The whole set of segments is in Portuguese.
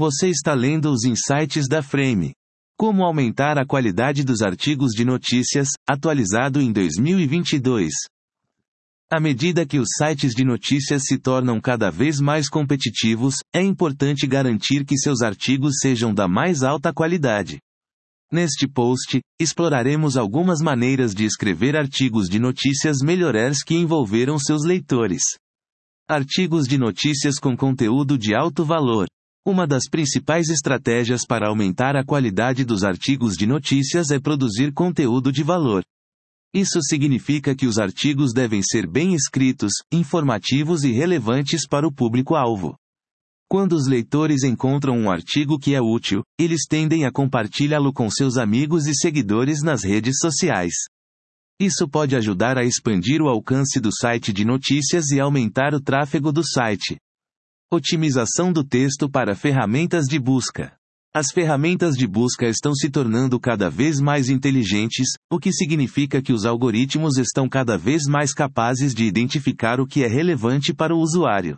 Você está lendo os insights da Frame. Como aumentar a qualidade dos artigos de notícias, atualizado em 2022. À medida que os sites de notícias se tornam cada vez mais competitivos, é importante garantir que seus artigos sejam da mais alta qualidade. Neste post, exploraremos algumas maneiras de escrever artigos de notícias melhores que envolveram seus leitores. Artigos de notícias com conteúdo de alto valor. Uma das principais estratégias para aumentar a qualidade dos artigos de notícias é produzir conteúdo de valor. Isso significa que os artigos devem ser bem escritos, informativos e relevantes para o público-alvo. Quando os leitores encontram um artigo que é útil, eles tendem a compartilhá-lo com seus amigos e seguidores nas redes sociais. Isso pode ajudar a expandir o alcance do site de notícias e aumentar o tráfego do site. Otimização do texto para ferramentas de busca. As ferramentas de busca estão se tornando cada vez mais inteligentes, o que significa que os algoritmos estão cada vez mais capazes de identificar o que é relevante para o usuário.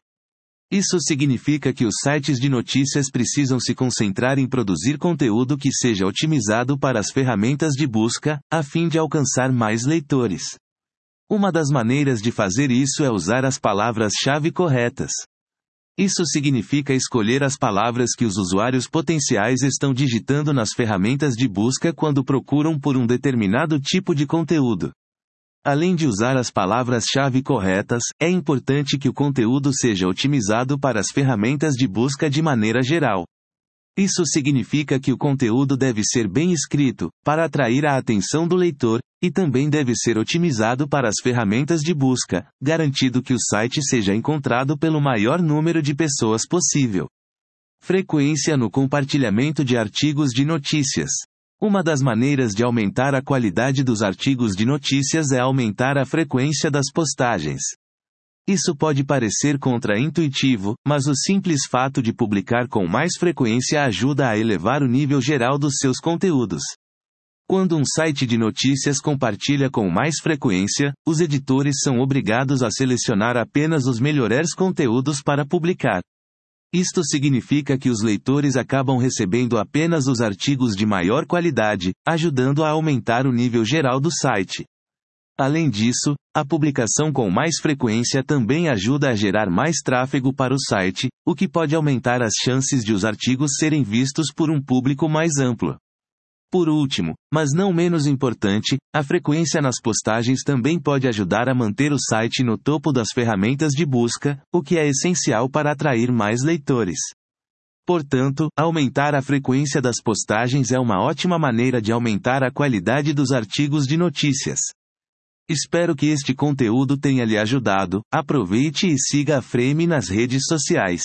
Isso significa que os sites de notícias precisam se concentrar em produzir conteúdo que seja otimizado para as ferramentas de busca, a fim de alcançar mais leitores. Uma das maneiras de fazer isso é usar as palavras-chave corretas. Isso significa escolher as palavras que os usuários potenciais estão digitando nas ferramentas de busca quando procuram por um determinado tipo de conteúdo. Além de usar as palavras-chave corretas, é importante que o conteúdo seja otimizado para as ferramentas de busca de maneira geral. Isso significa que o conteúdo deve ser bem escrito, para atrair a atenção do leitor, e também deve ser otimizado para as ferramentas de busca, garantindo que o site seja encontrado pelo maior número de pessoas possível. Frequência no compartilhamento de artigos de notícias. Uma das maneiras de aumentar a qualidade dos artigos de notícias é aumentar a frequência das postagens. Isso pode parecer contra-intuitivo, mas o simples fato de publicar com mais frequência ajuda a elevar o nível geral dos seus conteúdos. Quando um site de notícias compartilha com mais frequência, os editores são obrigados a selecionar apenas os melhores conteúdos para publicar. Isto significa que os leitores acabam recebendo apenas os artigos de maior qualidade, ajudando a aumentar o nível geral do site. Além disso, a publicação com mais frequência também ajuda a gerar mais tráfego para o site, o que pode aumentar as chances de os artigos serem vistos por um público mais amplo. Por último, mas não menos importante, a frequência nas postagens também pode ajudar a manter o site no topo das ferramentas de busca, o que é essencial para atrair mais leitores. Portanto, aumentar a frequência das postagens é uma ótima maneira de aumentar a qualidade dos artigos de notícias. Espero que este conteúdo tenha lhe ajudado. Aproveite e siga a Frame nas redes sociais.